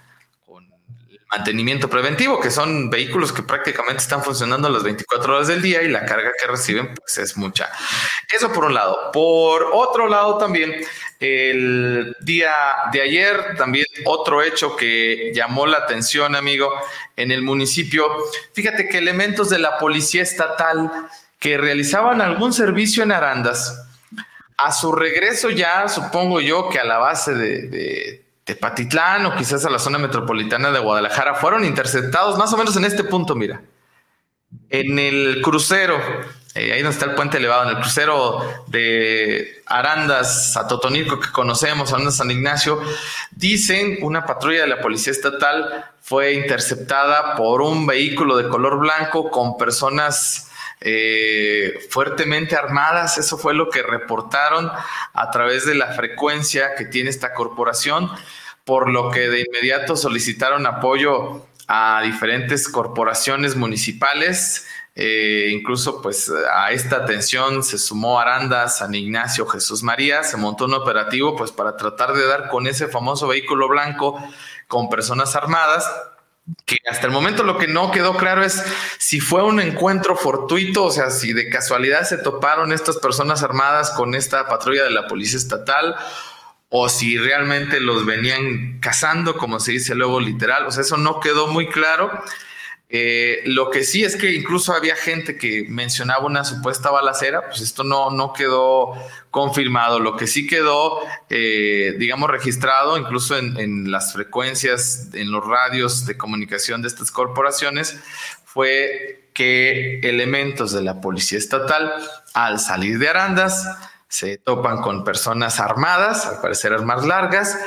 mantenimiento preventivo, que son vehículos que prácticamente están funcionando las 24 horas del día y la carga que reciben pues es mucha. Eso por un lado. Por otro lado también, el día de ayer también otro hecho que llamó la atención, amigo, en el municipio. Fíjate que elementos de la policía estatal que realizaban algún servicio en Arandas, a su regreso ya, supongo yo que a la base de, de Tepatitlán o quizás a la zona metropolitana de Guadalajara, fueron interceptados más o menos en este punto, mira. En el crucero eh, ahí donde está el puente elevado, en el crucero de Arandas a Totonilco que conocemos, Arandas San Ignacio, dicen una patrulla de la Policía Estatal fue interceptada por un vehículo de color blanco con personas eh, fuertemente armadas. Eso fue lo que reportaron a través de la frecuencia que tiene esta corporación, por lo que de inmediato solicitaron apoyo a diferentes corporaciones municipales. Eh, incluso pues a esta atención se sumó Aranda, San Ignacio, Jesús María, se montó un operativo pues para tratar de dar con ese famoso vehículo blanco con personas armadas que hasta el momento lo que no quedó claro es si fue un encuentro fortuito, o sea, si de casualidad se toparon estas personas armadas con esta patrulla de la policía estatal o si realmente los venían cazando, como se dice luego literal, o sea, eso no quedó muy claro. Eh, lo que sí es que incluso había gente que mencionaba una supuesta balacera, pues esto no, no quedó confirmado. Lo que sí quedó, eh, digamos, registrado incluso en, en, las frecuencias, en los radios de comunicación de estas corporaciones, fue que elementos de la policía estatal, al salir de Arandas, se topan con personas armadas, al parecer armas largas,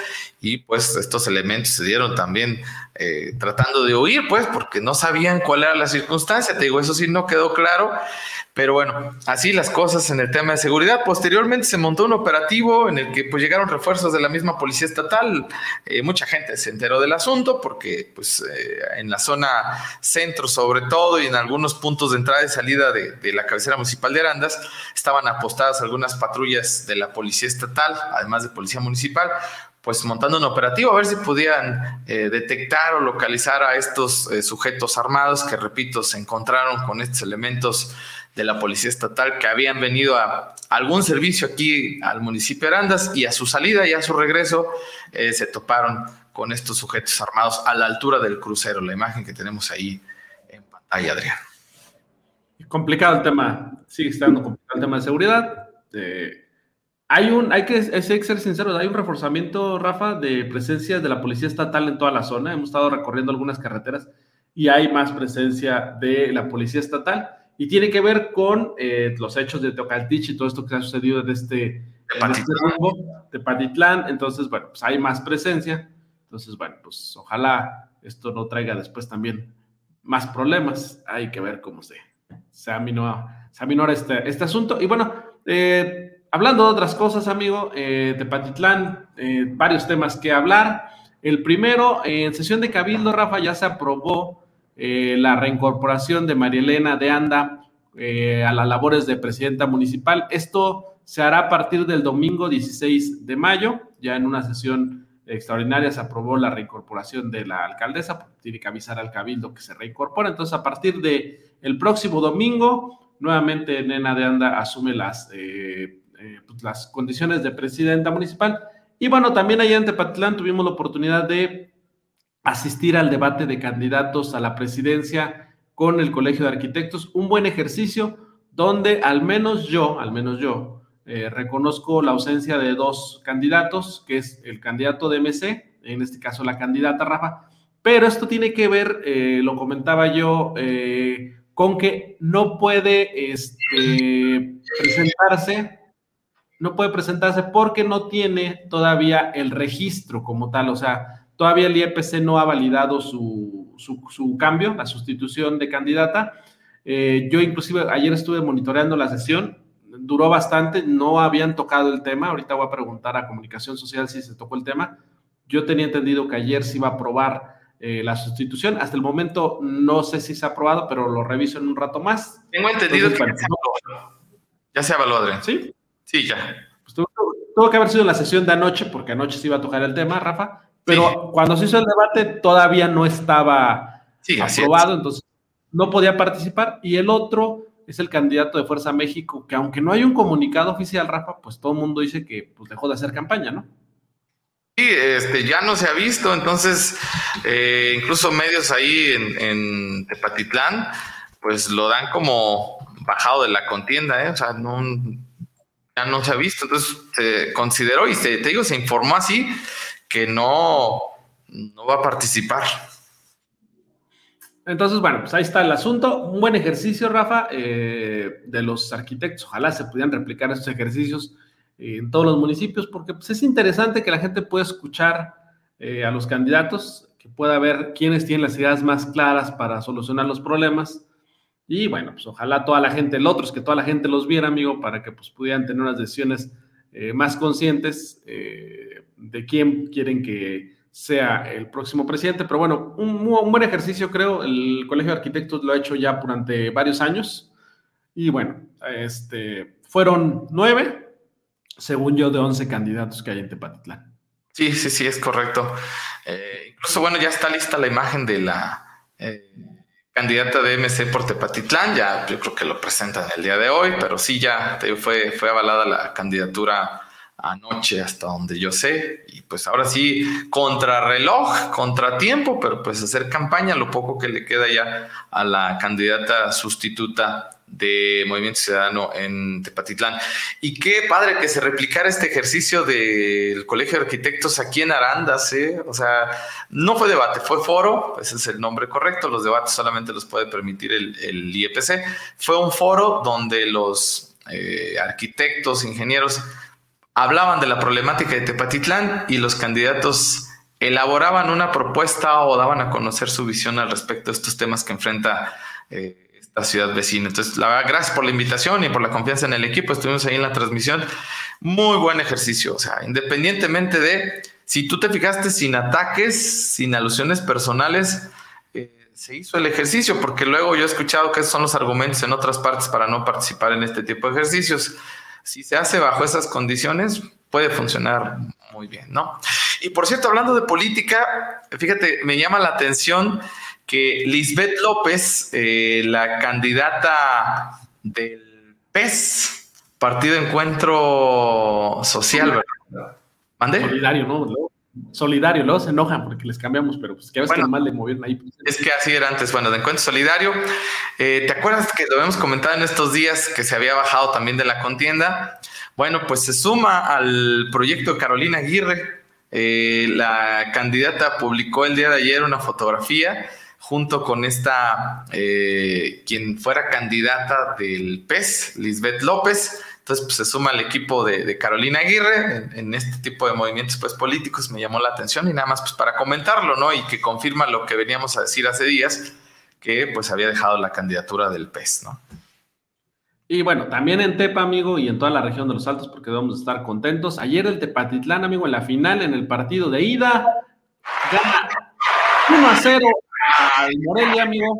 y pues estos elementos se dieron también eh, tratando de huir, pues, porque no sabían cuál era la circunstancia. Te digo, eso sí no quedó claro. Pero bueno, así las cosas en el tema de seguridad. Posteriormente se montó un operativo en el que pues llegaron refuerzos de la misma policía estatal. Eh, mucha gente se enteró del asunto porque pues eh, en la zona centro sobre todo y en algunos puntos de entrada y salida de, de, la cabecera municipal de Arandas estaban apostadas algunas patrullas de la policía estatal, además de policía municipal, pues montando un operativo a ver si podían eh, detectar o localizar a estos eh, sujetos armados que, repito, se encontraron con estos elementos de la Policía Estatal que habían venido a algún servicio aquí al municipio de Arandas y a su salida y a su regreso eh, se toparon con estos sujetos armados a la altura del crucero, la imagen que tenemos ahí en pantalla, Adrián. Complicado el tema, sigue estando complicado el tema de seguridad. Hay un, hay que, hay que ser sinceros, hay un reforzamiento, Rafa, de presencia de la Policía Estatal en toda la zona. Hemos estado recorriendo algunas carreteras y hay más presencia de la Policía Estatal y tiene que ver con eh, los hechos de Teocaltich y todo esto que ha sucedido en este, en este rumbo de Patitlán. Entonces, bueno, pues hay más presencia. Entonces, bueno, pues ojalá esto no traiga después también más problemas. Hay que ver cómo se, se, aminora, se aminora este, este asunto. Y bueno, eh, hablando de otras cosas, amigo, eh, de Patitlán, eh, varios temas que hablar. El primero, en sesión de Cabildo, Rafa, ya se aprobó eh, la reincorporación de María Elena de Anda eh, a las labores de presidenta municipal. Esto se hará a partir del domingo 16 de mayo, ya en una sesión extraordinaria se aprobó la reincorporación de la alcaldesa, tiene que avisar al cabildo que se reincorpora. Entonces, a partir de el próximo domingo, nuevamente Nena de Anda asume las, eh, pues, las condiciones de presidenta municipal. Y bueno, también allá en Tepatitlán tuvimos la oportunidad de asistir al debate de candidatos a la presidencia con el Colegio de Arquitectos, un buen ejercicio donde al menos yo, al menos yo, eh, reconozco la ausencia de dos candidatos, que es el candidato de MC, en este caso la candidata Rafa, pero esto tiene que ver, eh, lo comentaba yo, eh, con que no puede este, presentarse, no puede presentarse porque no tiene todavía el registro como tal, o sea, Todavía el IEPC no ha validado su, cambio, la sustitución de candidata. Eh, yo inclusive ayer estuve monitoreando la sesión, duró bastante, no habían tocado el tema. Ahorita voy a preguntar a Comunicación Social si se tocó el tema. Yo tenía entendido que ayer se iba a aprobar eh, la sustitución. Hasta el momento no sé si se ha aprobado, pero lo reviso en un rato más. Tengo entendido que ya, se ya se evaluó, Adrián. ¿Sí? Sí, ya. Pues tuvo, tuvo, que haber sido la sesión de anoche, porque anoche se iba a tocar el tema, Rafa. Pero cuando se hizo el debate todavía no estaba aprobado, entonces no podía participar. Y el otro es el candidato de Fuerza México, que aunque no hay un comunicado oficial, Rafa, pues todo el mundo dice que pues, dejó de hacer campaña, ¿no? Sí, este, ya no se ha visto, entonces eh, incluso medios ahí en, en, Tepatitlán, pues lo dan como bajado de la contienda, ¿eh? o sea, no, ya no se ha visto, entonces se consideró y se, te digo, se informó así que no, no va a participar. Entonces, bueno, pues ahí está el asunto. Un buen ejercicio, Rafa, eh, de los arquitectos. Ojalá se pudieran replicar estos ejercicios en todos los municipios, porque pues, es interesante que la gente pueda escuchar eh, a los candidatos, que pueda ver quiénes tienen las ideas más claras para solucionar los problemas. Y bueno, pues ojalá toda la gente, el otro es que toda la gente los viera, amigo, para que pues pudieran tener unas decisiones eh, más conscientes de quién quieren que sea el próximo presidente. Pero bueno, un, buen ejercicio, creo. El Colegio de Arquitectos lo ha hecho ya durante varios años. Y bueno, este, fueron nueve, según yo, de once candidatos que hay en Tepatitlán. Sí, sí, sí, es correcto. Eh, incluso, bueno, ya está lista la imagen de la eh, candidata de MC por Tepatitlán. Ya yo creo que lo presentan el día de hoy, pero sí, ya fue, fue avalada la candidatura anoche hasta donde yo sé. Y pues ahora sí, contrarreloj, contratiempo, pero pues hacer campaña, lo poco que le queda ya a la candidata sustituta de Movimiento Ciudadano en Tepatitlán. Y qué padre que se replicara este ejercicio del Colegio de Arquitectos aquí en Arandas. O sea, no fue debate, fue foro, ese es el nombre correcto, los debates solamente los puede permitir el, el IEPC. Fue un foro donde los eh, arquitectos, ingenieros, hablaban de la problemática de Tepatitlán y los candidatos elaboraban una propuesta o daban a conocer su visión al respecto de estos temas que enfrenta eh, esta ciudad vecina. Entonces, la verdad, gracias por la invitación y por la confianza en el equipo. Estuvimos ahí en la transmisión. Muy buen ejercicio. O sea, independientemente de si tú te fijaste sin ataques, sin alusiones personales, eh, se hizo el ejercicio, porque luego yo he escuchado que esos son los argumentos en otras partes para no participar en este tipo de ejercicios si se hace bajo esas condiciones, puede funcionar muy bien, ¿no? Y por cierto, hablando de política, fíjate, me llama la atención que Lisbeth López, eh, la candidata del PES, Partido Encuentro Social, ¿verdad? ¿Mande? Solidario, ¿no? Solidario, luego se enojan porque les cambiamos, pero pues que a veces mal le movieron ahí. Pues, es que así era antes, bueno, de Encuentro Solidario. Eh, ¿Te acuerdas que lo habíamos comentado en estos días que se había bajado también de la contienda? Bueno, pues se suma al proyecto de Carolina Aguirre. Eh, la candidata publicó el día de ayer una fotografía junto con esta, eh, quien fuera candidata del PES, Lisbeth López. Entonces, pues, se suma al equipo de, Carolina Aguirre en, este tipo de movimientos pues, políticos. Me llamó la atención y nada más pues, para comentarlo, ¿no? Y que confirma lo que veníamos a decir hace días, que pues había dejado la candidatura del PES, ¿no? Y bueno, también en Tepa, amigo, y en toda la región de los Altos, porque debemos estar contentos. Ayer el Tepatitlán, amigo, en la final, en el partido de ida, gana 1 a 0 al Morelia, amigo.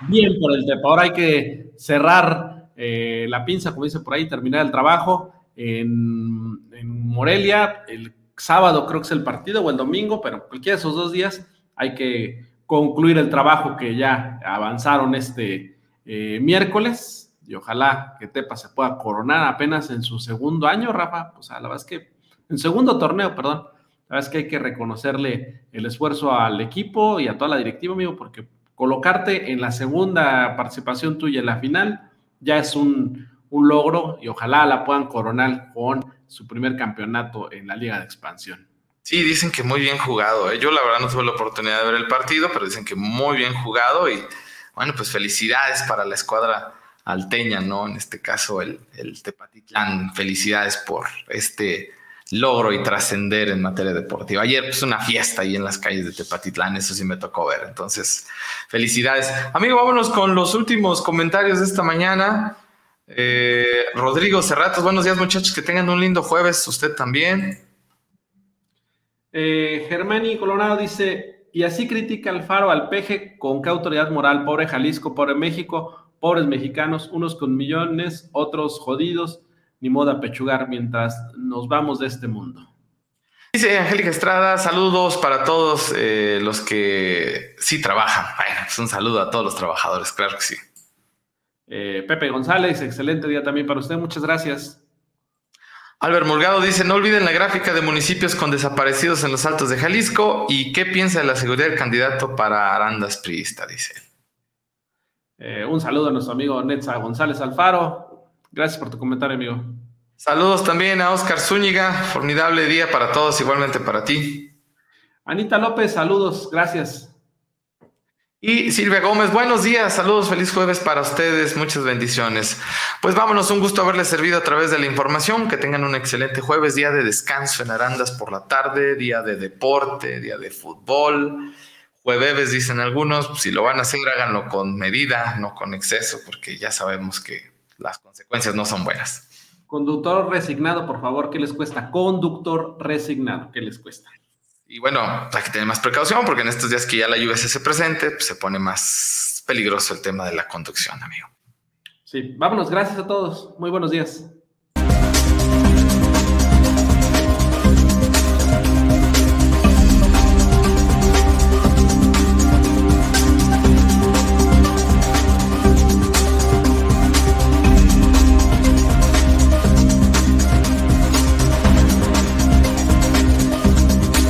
bien por el Tepa. Ahora hay que cerrar eh, la pinza, como dice por ahí, terminar el trabajo en, en Morelia. El sábado creo que es el partido o el domingo, pero cualquiera de esos dos días hay que concluir el trabajo que ya avanzaron este eh, miércoles y ojalá que Tepa se pueda coronar apenas en su segundo año, Rafa. O sea, la verdad es que en segundo torneo, perdón. La verdad es que hay que reconocerle el esfuerzo al equipo y a toda la directiva, amigo, porque colocarte en la segunda participación tuya en la final ya es un, un logro y ojalá la puedan coronar con su primer campeonato en la Liga de Expansión. Sí, dicen que muy bien jugado. ¿eh? Yo la verdad no tuve la oportunidad de ver el partido, pero dicen que muy bien jugado y bueno, pues felicidades para la escuadra alteña, ¿no? En este caso el, el Tepatitlán, felicidades por este logro y trascender en materia deportiva. Ayer pues una fiesta ahí en las calles de Tepatitlán, eso sí me tocó ver. Entonces, felicidades. Amigo, vámonos con los últimos comentarios de esta mañana. Eh, Rodrigo Cerratos, buenos días muchachos, que tengan un lindo jueves, usted también. Eh, Germani Colorado dice, y así critica al Faro al peje con qué autoridad moral, pobre Jalisco, pobre México, pobres mexicanos, unos con millones, otros jodidos, ni moda pechugar mientras nos vamos de este mundo. Dice Angélica Estrada, saludos para todos eh, los que sí trabajan. Bueno, pues un saludo a todos los trabajadores, claro que sí. Eh, Pepe González, excelente día también para usted, muchas gracias. Albert Mulgado dice, no olviden la gráfica de municipios con desaparecidos en los altos de Jalisco y qué piensa de la seguridad del candidato para Arandas Priista, dice. Eh, un saludo a nuestro amigo Netza González Alfaro. Gracias por tu comentario, amigo. Saludos también a Oscar Zúñiga. Formidable día para todos, igualmente para ti. Anita López, saludos, gracias. Y Silvia Gómez, buenos días, saludos, feliz jueves para ustedes, muchas bendiciones. Pues vámonos, un gusto haberles servido a través de la información, que tengan un excelente jueves, día de descanso en Arandas por la tarde, día de deporte, día de fútbol, jueves dicen algunos, pues, si lo van a hacer háganlo con medida, no con exceso, porque ya sabemos que las consecuencias no son buenas. Conductor resignado, por favor, ¿qué les cuesta? Conductor resignado, ¿qué les cuesta? Y bueno, hay que tener más precaución porque en estos días que ya la lluvia se presente, pues se pone más peligroso el tema de la conducción, amigo. Sí, vámonos, gracias a todos. Muy buenos días.